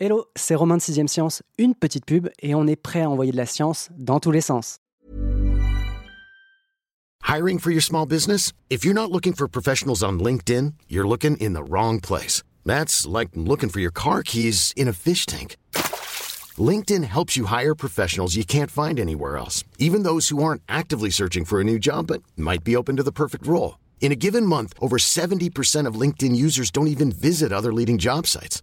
Hello, c'est Romain de 6ème Science, une petite pub et on est prêt à envoyer de la science dans tous les sens. Hiring for your small business? If you're not looking for professionals on LinkedIn, you're looking in the wrong place. That's like looking for your car keys in a fish tank. LinkedIn helps you hire professionals you can't find anywhere else, even those who aren't actively searching for a new job but might be open to the perfect role. In a given month, over 70% of LinkedIn users don't even visit other leading job sites.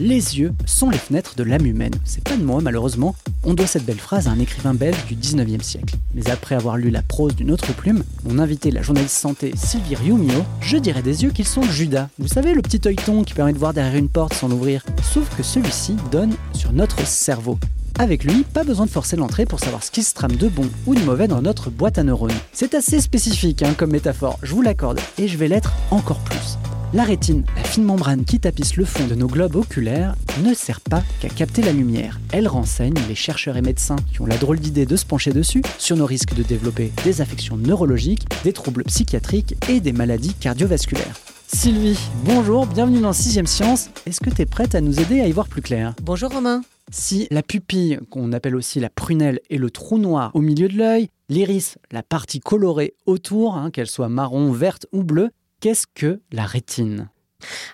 Les yeux sont les fenêtres de l'âme humaine. C'est pas de moi, malheureusement. On doit cette belle phrase à un écrivain belge du 19e siècle. Mais après avoir lu la prose d'une autre plume, mon invité, la journaliste santé Sylvie Riumio, je dirais des yeux qu'ils sont Judas. Vous savez, le petit œilleton qui permet de voir derrière une porte sans l'ouvrir. Sauf que celui-ci donne sur notre cerveau. Avec lui, pas besoin de forcer l'entrée pour savoir ce qui se trame de bon ou de mauvais dans notre boîte à neurones. C'est assez spécifique hein, comme métaphore, je vous l'accorde, et je vais l'être encore plus. La rétine, la fine membrane qui tapisse le fond de nos globes oculaires, ne sert pas qu'à capter la lumière. Elle renseigne les chercheurs et médecins qui ont la drôle d'idée de se pencher dessus sur nos risques de développer des affections neurologiques, des troubles psychiatriques et des maladies cardiovasculaires. Sylvie, bonjour, bienvenue dans 6ème Science. Est-ce que tu es prête à nous aider à y voir plus clair? Bonjour Romain. Si la pupille, qu'on appelle aussi la prunelle, est le trou noir au milieu de l'œil, l'iris, la partie colorée autour, hein, qu'elle soit marron, verte ou bleue, Qu'est-ce que la rétine?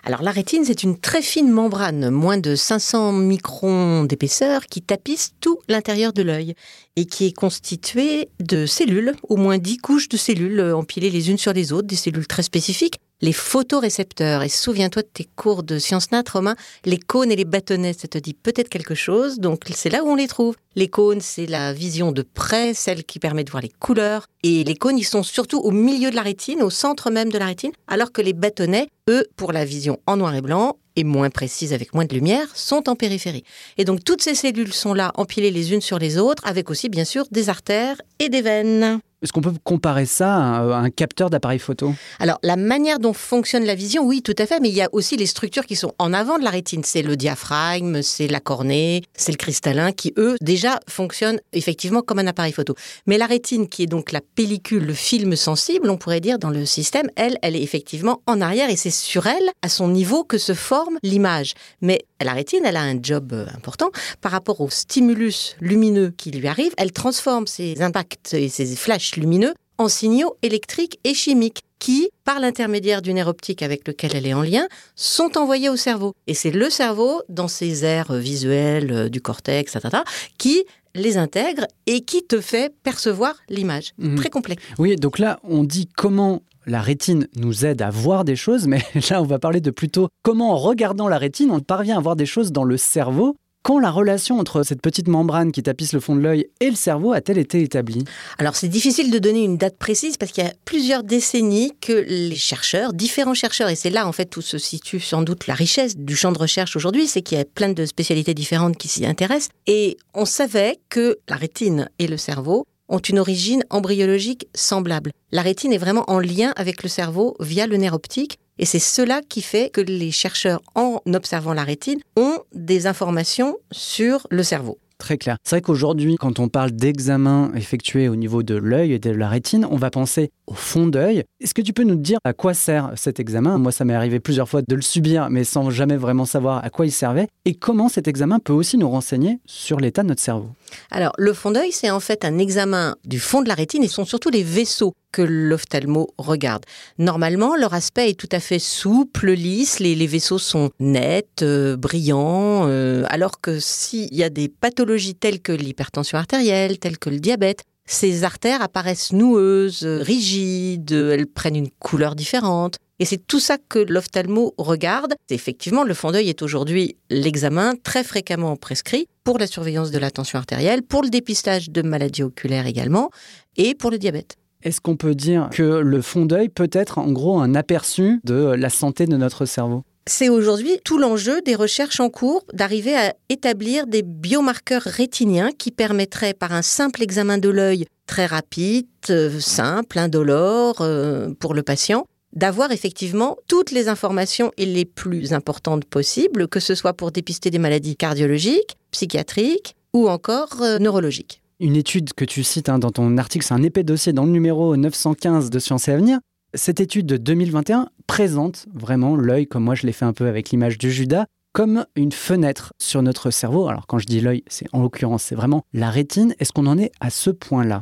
Alors la rétine, c'est une très fine membrane, moins de 500 microns d'épaisseur, qui tapisse tout l'intérieur de l'œil et qui est constituée de cellules, au moins 10 couches de cellules empilées les unes sur les autres, des cellules très spécifiques les photorécepteurs. Et souviens-toi de tes cours de sciences nat, Romain, les cônes et les bâtonnets, ça te dit peut-être quelque chose. Donc c'est là où on les trouve. Les cônes, c'est la vision de près, celle qui permet de voir les couleurs. Et les cônes, ils sont surtout au milieu de la rétine, au centre même de la rétine, alors que les bâtonnets, eux, pour la vision en noir et blanc, et moins précise avec moins de lumière, sont en périphérie. Et donc toutes ces cellules sont là, empilées les unes sur les autres, avec aussi bien sûr des artères et des veines. Est-ce qu'on peut comparer ça à un capteur d'appareil photo? Alors, la manière dont fonctionne la vision, oui, tout à fait, mais il y a aussi les structures qui sont en avant de la rétine. C'est le diaphragme, c'est la cornée, c'est le cristallin, qui, eux, déjà fonctionnent effectivement comme un appareil photo. Mais la rétine, qui est donc la pellicule, le film sensible, on pourrait dire, dans le système, elle, elle est effectivement en arrière et c'est sur elle, à son niveau, que se forme l'image. Mais la rétine, elle a un job euh, important par rapport au stimulus lumineux qui lui arrive. Elle transforme ses impacts et ses flashs lumineux en signaux électriques et chimiques qui, par l'intermédiaire du nerf optique avec lequel elle est en lien, sont envoyés au cerveau. Et c'est le cerveau, dans ses aires visuelles du cortex, etc., qui les intègre et qui te fait percevoir l'image. Mhm. Très complexe. Oui, donc là, on dit comment la rétine nous aide à voir des choses, mais là, on va parler de plutôt comment, en regardant la rétine, on parvient à voir des choses dans le cerveau quand la relation entre cette petite membrane qui tapisse le fond de l'œil et le cerveau a-t-elle été établie? Alors c'est difficile de donner une date précise parce qu'il y a plusieurs décennies que les chercheurs, différents chercheurs, et c'est là en fait où se situe sans doute la richesse du champ de recherche aujourd'hui, c'est qu'il y a plein de spécialités différentes qui s'y intéressent. Et on savait que la rétine et le cerveau ont une origine embryologique semblable. La rétine est vraiment en lien avec le cerveau via le nerf optique et c'est cela qui fait que les chercheurs, en observant la rétine, ont des informations sur le cerveau. Très clair. C'est vrai qu'aujourd'hui, quand on parle d'examen effectué au niveau de l'œil et de la rétine, on va penser au fond d'œil. Est-ce que tu peux nous dire à quoi sert cet examen? Moi, ça m'est arrivé plusieurs fois de le subir, mais sans jamais vraiment savoir à quoi il servait. Et comment cet examen peut aussi nous renseigner sur l'état de notre cerveau? Alors, le fond d'œil, c'est en fait un examen du fond de la rétine et ce sont surtout les vaisseaux que l'ophtalmo regarde. Normalement, leur aspect est tout à fait souple, lisse, les, vaisseaux sont nets, euh, brillants, euh, alors que s'il y a des pathologies telles que l'hypertension artérielle, telles que le diabète, ces artères apparaissent noueuses, rigides, elles prennent une couleur différente. Et c'est tout ça que l'ophtalmo regarde. Effectivement, le fond d'œil est aujourd'hui l'examen très fréquemment prescrit pour la surveillance de la tension artérielle, pour le dépistage de maladies oculaires également, et pour le diabète. Est-ce qu'on peut dire que le fond d'œil peut être en gros un aperçu de la santé de notre cerveau? C'est aujourd'hui tout l'enjeu des recherches en cours d'arriver à établir des biomarqueurs rétiniens qui permettraient, par un simple examen de l'œil très rapide, euh, simple, indolore euh, pour le patient d'avoir effectivement toutes les informations et les plus importantes possibles, que ce soit pour dépister des maladies cardiologiques, psychiatriques ou encore euh, neurologiques. Une étude que tu cites hein, dans ton article, c'est un épais dossier dans le numéro 915 de Sciences et Avenir. Cette étude de 2021 présente vraiment l'œil, comme moi je l'ai fait un peu avec l'image du Judas, comme une fenêtre sur notre cerveau. Alors quand je dis l'œil, c'est en l'occurrence, c'est vraiment la rétine. Est-ce qu'on en est à ce point-là?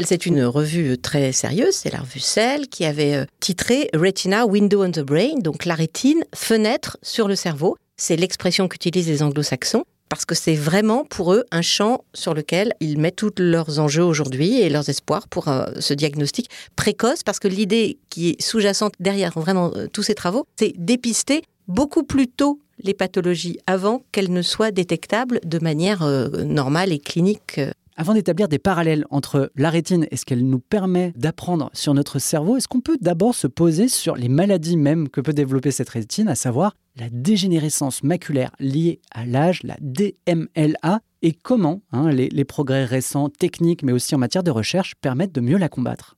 C'est une revue très sérieuse, c'est la revue Cell, qui avait euh, titré Retina Window on the Brain, donc la rétine, fenêtre sur le cerveau. C'est l'expression qu'utilisent les anglo-saxons parce que c'est vraiment pour eux un champ sur lequel ils mettent tous leurs enjeux aujourd'hui et leurs espoirs pour euh, ce diagnostic précoce, parce que l'idée qui est sous-jacente derrière vraiment euh, tous ces travaux, c'est dépister beaucoup plus tôt les pathologies avant qu'elles ne soient détectables de manière normale et clinique avant d'établir des parallèles entre la rétine et ce qu'elle nous permet d'apprendre sur notre cerveau, est-ce qu'on peut d'abord se poser sur les maladies même que peut développer cette rétine, à savoir la dégénérescence maculaire liée à l'âge, la DMLA, et comment hein, les, les progrès récents techniques mais aussi en matière de recherche permettent de mieux la combattre?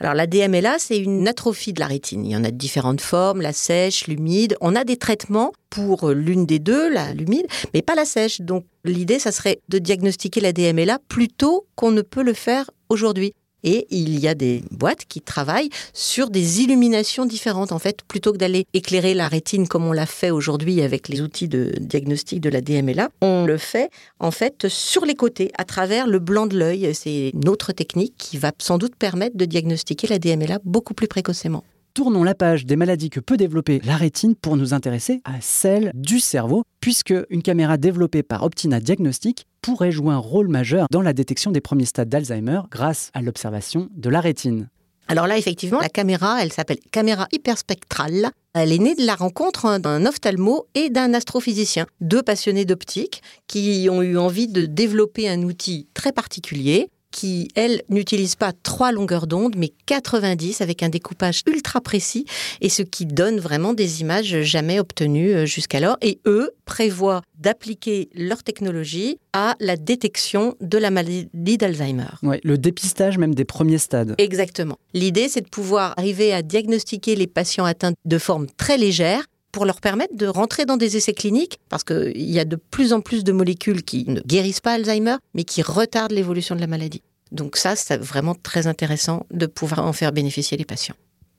Alors la DMLA, c'est une atrophie de la rétine. Il y en a de différentes formes, la sèche, l'humide. On a des traitements pour l'une des deux, l'humide, mais pas la sèche. Donc l'idée, ça serait de diagnostiquer la DMLA plus tôt qu'on ne peut le faire aujourd'hui. Et il y a des boîtes qui travaillent sur des illuminations différentes. En fait, plutôt que d'aller éclairer la rétine comme on l'a fait aujourd'hui avec les outils de diagnostic de la DMLA, on le fait en fait sur les côtés, à travers le blanc de l'œil. C'est une autre technique qui va sans doute permettre de diagnostiquer la DMLA beaucoup plus précocement tournons la page des maladies que peut développer la rétine pour nous intéresser à celle du cerveau, puisque une caméra développée par Optina Diagnostic pourrait jouer un rôle majeur dans la détection des premiers stades d'Alzheimer grâce à l'observation de la rétine. Alors là, effectivement, la caméra, elle s'appelle caméra hyperspectrale. Elle est née de la rencontre d'un ophtalmo et d'un astrophysicien, deux passionnés d'optique qui ont eu envie de développer un outil très particulier qui, elle, n'utilise pas trois longueurs d'onde, mais 90 avec un découpage ultra précis, et ce qui donne vraiment des images jamais obtenues euh, jusqu'alors. Et eux prévoient d'appliquer leur technologie à la détection de la maladie d'Alzheimer. Ouais, le dépistage même des premiers stades. Exactement. L'idée, c'est de pouvoir arriver à diagnostiquer les patients atteints de forme très légère pour leur permettre de rentrer dans des essais cliniques, parce qu'il y a de plus en plus de molécules qui ne guérissent pas Alzheimer, mais qui retardent l'évolution de la maladie. Donc ça, c'est vraiment très intéressant de pouvoir en faire bénéficier les patients.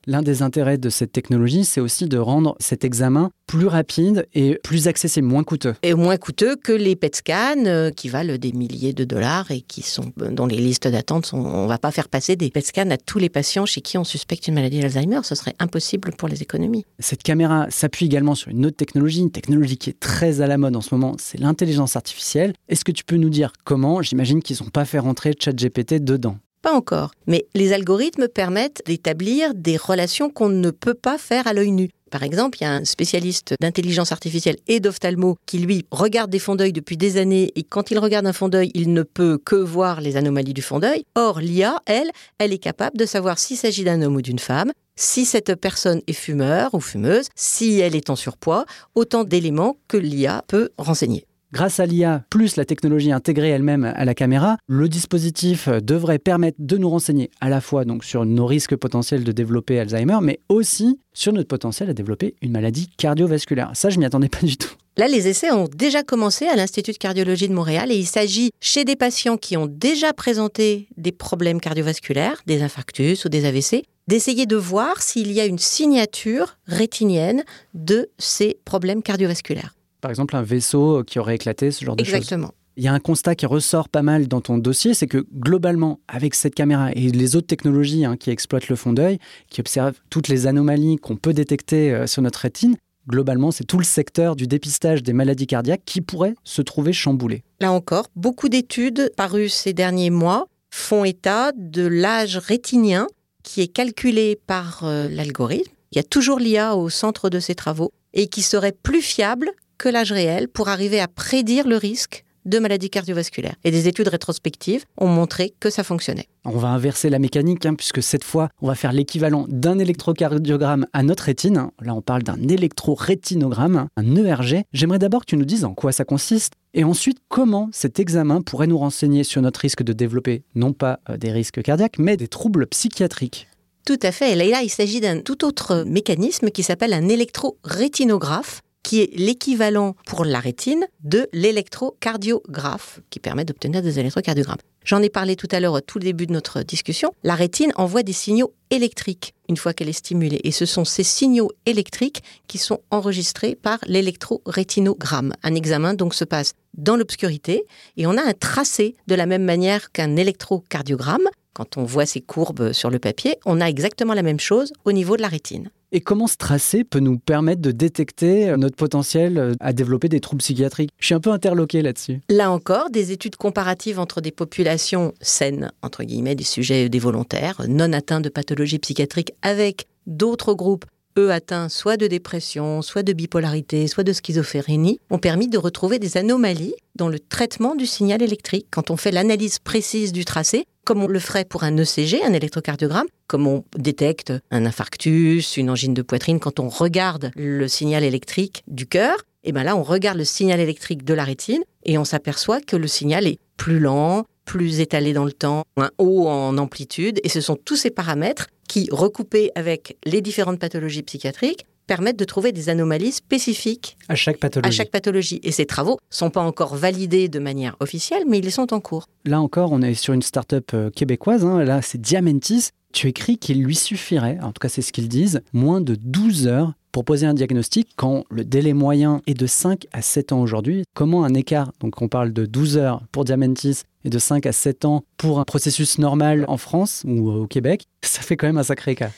L'un des intérêts de cette technologie, c'est aussi de rendre cet examen plus rapide et plus accessible, moins coûteux. Et moins coûteux que les PET scans euh, qui valent des milliers de dollars et qui sont euh, dont les listes d'attente sont. On ne va pas faire passer des PET scans à tous les patients chez qui on suspecte une maladie d'Alzheimer. Ce serait impossible pour les économies. Cette caméra s'appuie également sur une autre technologie, une technologie qui est très à la mode en ce moment, c'est l'intelligence artificielle. Est-ce que tu peux nous dire comment? J'imagine qu'ils n'ont pas fait rentrer ChatGPT dedans. Encore. Mais les algorithmes permettent d'établir des relations qu'on ne peut pas faire à l'œil nu. Par exemple, il y a un spécialiste d'intelligence artificielle et d'ophtalmo qui, lui, regarde des fonds d'œil depuis des années et quand il regarde un fond d'œil, il ne peut que voir les anomalies du fond d'œil. Or, l'IA, elle, elle est capable de savoir s'il s'agit d'un homme ou d'une femme, si cette personne est fumeur ou fumeuse, si elle est en surpoids, autant d'éléments que l'IA peut renseigner. Grâce à l'IA plus la technologie intégrée elle-même à la caméra, le dispositif devrait permettre de nous renseigner à la fois donc sur nos risques potentiels de développer Alzheimer, mais aussi sur notre potentiel à développer une maladie cardiovasculaire. Ça, je m'y attendais pas du tout. Là, les essais ont déjà commencé à l'Institut de cardiologie de Montréal et il s'agit chez des patients qui ont déjà présenté des problèmes cardiovasculaires, des infarctus ou des AVC, d'essayer de voir s'il y a une signature rétinienne de ces problèmes cardiovasculaires. Par exemple, un vaisseau qui aurait éclaté, ce genre de choses. Exactement. Il y a un constat qui ressort pas mal dans ton dossier, c'est que globalement, avec cette caméra et les autres technologies hein, qui exploitent le fond d'œil, qui observent toutes les anomalies qu'on peut détecter euh, sur notre rétine, globalement, c'est tout le secteur du dépistage des maladies cardiaques qui pourrait se trouver chamboulé. Là encore, beaucoup d'études parues ces derniers mois font état de l'âge rétinien qui est calculé par euh, l'algorithme. Il y a toujours l'IA au centre de ces travaux et qui serait plus fiable que l'âge réel pour arriver à prédire le risque de maladies cardiovasculaires. Et des études rétrospectives ont montré que ça fonctionnait. On va inverser la mécanique, hein, puisque cette fois, on va faire l'équivalent d'un électrocardiogramme à notre rétine. Là, on parle d'un électrorétinogramme, un ERG. J'aimerais d'abord que tu nous dises en quoi ça consiste, et ensuite comment cet examen pourrait nous renseigner sur notre risque de développer non pas euh, des risques cardiaques, mais des troubles psychiatriques. Tout à fait. Et là, il s'agit d'un tout autre mécanisme qui s'appelle un électrorétinographe qui est l'équivalent pour la rétine de l'électrocardiographe, qui permet d'obtenir des électrocardiogrammes. J'en ai parlé tout à l'heure au tout début de notre discussion. La rétine envoie des signaux électriques une fois qu'elle est stimulée. Et ce sont ces signaux électriques qui sont enregistrés par l'électrorétinogramme. Un examen donc se passe dans l'obscurité et on a un tracé de la même manière qu'un électrocardiogramme. Quand on voit ces courbes sur le papier, on a exactement la même chose au niveau de la rétine. Et comment ce tracé peut nous permettre de détecter euh, notre potentiel euh, à développer des troubles psychiatriques? Je suis un peu interloqué là-dessus. Là encore, des études comparatives entre des populations saines, entre guillemets, des sujets des volontaires, non atteints de pathologies psychiatriques, avec d'autres groupes eux atteints soit de dépression, soit de bipolarité, soit de schizophrénie, ont permis de retrouver des anomalies dans le traitement du signal électrique. Quand on fait l'analyse précise du tracé, comme on le ferait pour un ECG, un électrocardiogramme, comme on détecte un infarctus, une angine de poitrine, quand on regarde le signal électrique du cœur, et bien là, on regarde le signal électrique de la rétine et on s'aperçoit que le signal est plus lent, plus étalé dans le temps, un haut en amplitude, et ce sont tous ces paramètres qui, recoupés avec les différentes pathologies psychiatriques, permettent de trouver des anomalies spécifiques à chaque pathologie. À chaque pathologie. Et ces travaux ne sont pas encore validés de manière officielle, mais ils sont en cours. Là encore, on est sur une start-up euh, québécoise. Hein. Là, c'est Diamantis. Tu écris qu'il lui suffirait, en tout cas c'est ce qu'ils disent, moins de 12 heures pour poser un diagnostic quand le délai moyen est de 5 à 7 ans aujourd'hui. Comment un écart, donc on parle de 12 heures pour Diamantis et de 5 à 7 ans pour un processus normal en France ou au Québec, ça fait quand même un sacré écart.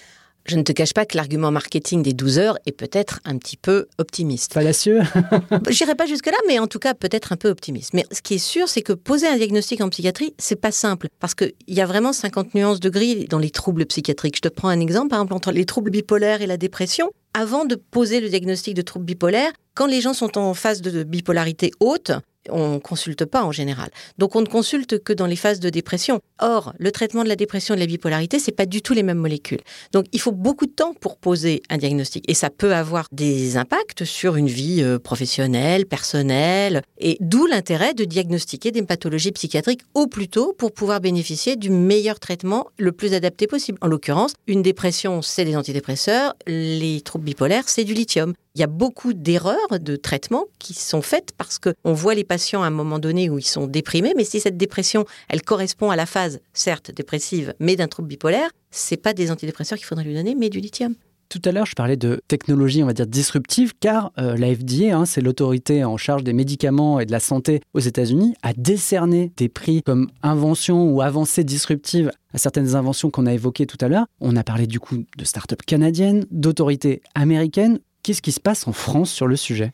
Je ne te cache pas que l'argument marketing des 12 heures est peut-être un petit peu optimiste. Fallacieux J'irai pas jusque-là, mais en tout cas peut-être un peu optimiste. Mais ce qui est sûr, c'est que poser un diagnostic en psychiatrie, c'est pas simple. Parce qu'il y a vraiment 50 nuances de gris dans les troubles psychiatriques. Je te prends un exemple, par exemple, entre les troubles bipolaires et la dépression. Avant de poser le diagnostic de trouble bipolaire, quand les gens sont en phase de bipolarité haute, on ne consulte pas en général. Donc on ne consulte que dans les phases de dépression. Or, le traitement de la dépression et de la bipolarité, c'est pas du tout les mêmes molécules. Donc il faut beaucoup de temps pour poser un diagnostic et ça peut avoir des impacts sur une vie euh, professionnelle, personnelle et d'où l'intérêt de diagnostiquer des pathologies psychiatriques au plus tôt pour pouvoir bénéficier du meilleur traitement le plus adapté possible. En l'occurrence, une dépression, c'est des antidépresseurs, les troubles bipolaires, c'est du lithium. Il y a beaucoup d'erreurs de traitement qui sont faites parce qu'on voit les patients à un moment donné où ils sont déprimés, mais si cette dépression, elle correspond à la phase, certes dépressive, mais d'un trouble bipolaire, c'est pas des antidépresseurs qu'il faudrait lui donner, mais du lithium. Tout à l'heure, je parlais de technologie, on va dire, disruptive, car euh, la FDA, hein, c'est l'autorité en charge des médicaments et de la santé aux États-Unis, a décerné des prix comme invention ou avancée disruptive à certaines inventions qu'on a évoquées tout à l'heure. On a parlé du coup de start-up canadiennes, d'autorités américaines Qu'est-ce qui se passe en France sur le sujet?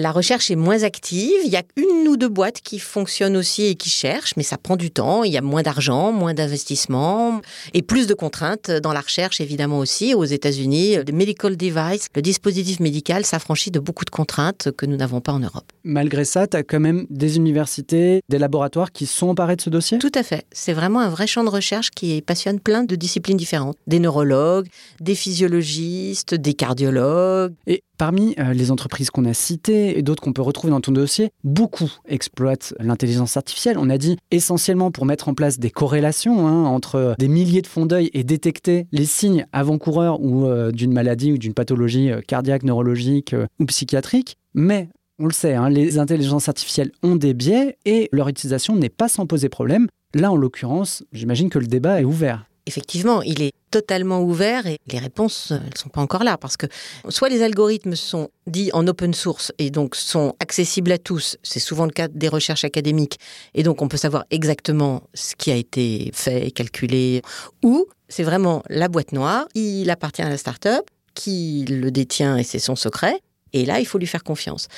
La recherche est moins active. Il y a une ou deux boîtes qui fonctionnent aussi et qui cherchent, mais ça prend du temps. Il y a moins d'argent, moins d'investissement et plus de contraintes dans la recherche, évidemment aussi. Aux États-Unis, le medical device, le dispositif médical, s'affranchit de beaucoup de contraintes que nous n'avons pas en Europe. Malgré ça, tu as quand même des universités, des laboratoires qui sont emparés de ce dossier? Tout à fait. C'est vraiment un vrai champ de recherche qui passionne plein de disciplines différentes. Des neurologues, des physiologistes, des cardiologues. Et Parmi euh, les entreprises qu'on a citées et d'autres qu'on peut retrouver dans ton dossier, beaucoup exploitent l'intelligence artificielle. On a dit essentiellement pour mettre en place des corrélations hein, entre euh, des milliers de fonds d'œil et détecter les signes avant-coureurs ou euh, d'une maladie ou d'une pathologie cardiaque, neurologique ou psychiatrique. Mais on le sait, hein, les intelligences artificielles ont des biais et leur utilisation n'est pas sans poser problème. Là, en l'occurrence, j'imagine que le débat est ouvert effectivement, il est totalement ouvert et les réponses ne sont pas encore là parce que soit les algorithmes sont dits en open source et donc sont accessibles à tous, c'est souvent le cas des recherches académiques et donc on peut savoir exactement ce qui a été fait, calculé, ou c'est vraiment la boîte noire, il appartient à la start-up qui le détient et c'est son secret et là il faut lui faire confiance.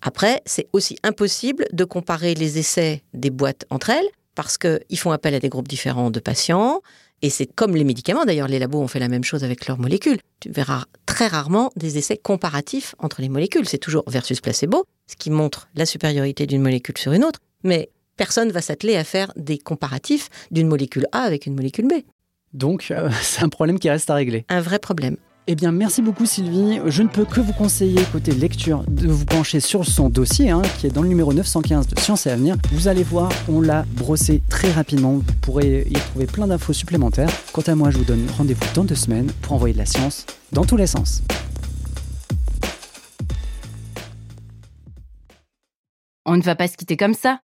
Après, c'est aussi impossible de comparer les essais des boîtes entre elles parce qu'ils font appel à des groupes différents de patients, et c'est comme les médicaments, d'ailleurs, les labos ont fait la même chose avec leurs molécules. Tu verras très rarement des essais comparatifs entre les molécules. C'est toujours versus placebo, ce qui montre la supériorité d'une molécule sur une autre. Mais personne va s'atteler à faire des comparatifs d'une molécule A avec une molécule B. Donc, euh, c'est un problème qui reste à régler. Un vrai problème. Eh bien, merci beaucoup Sylvie. Je ne peux que vous conseiller, côté lecture, de vous pencher sur son dossier, hein, qui est dans le numéro 915 de Science et Avenir. Vous allez voir, on l'a brossé très rapidement. Vous pourrez y trouver plein d'infos supplémentaires. Quant à moi, je vous donne rendez-vous dans deux semaines pour envoyer de la science dans tous les sens. On ne va pas se quitter comme ça.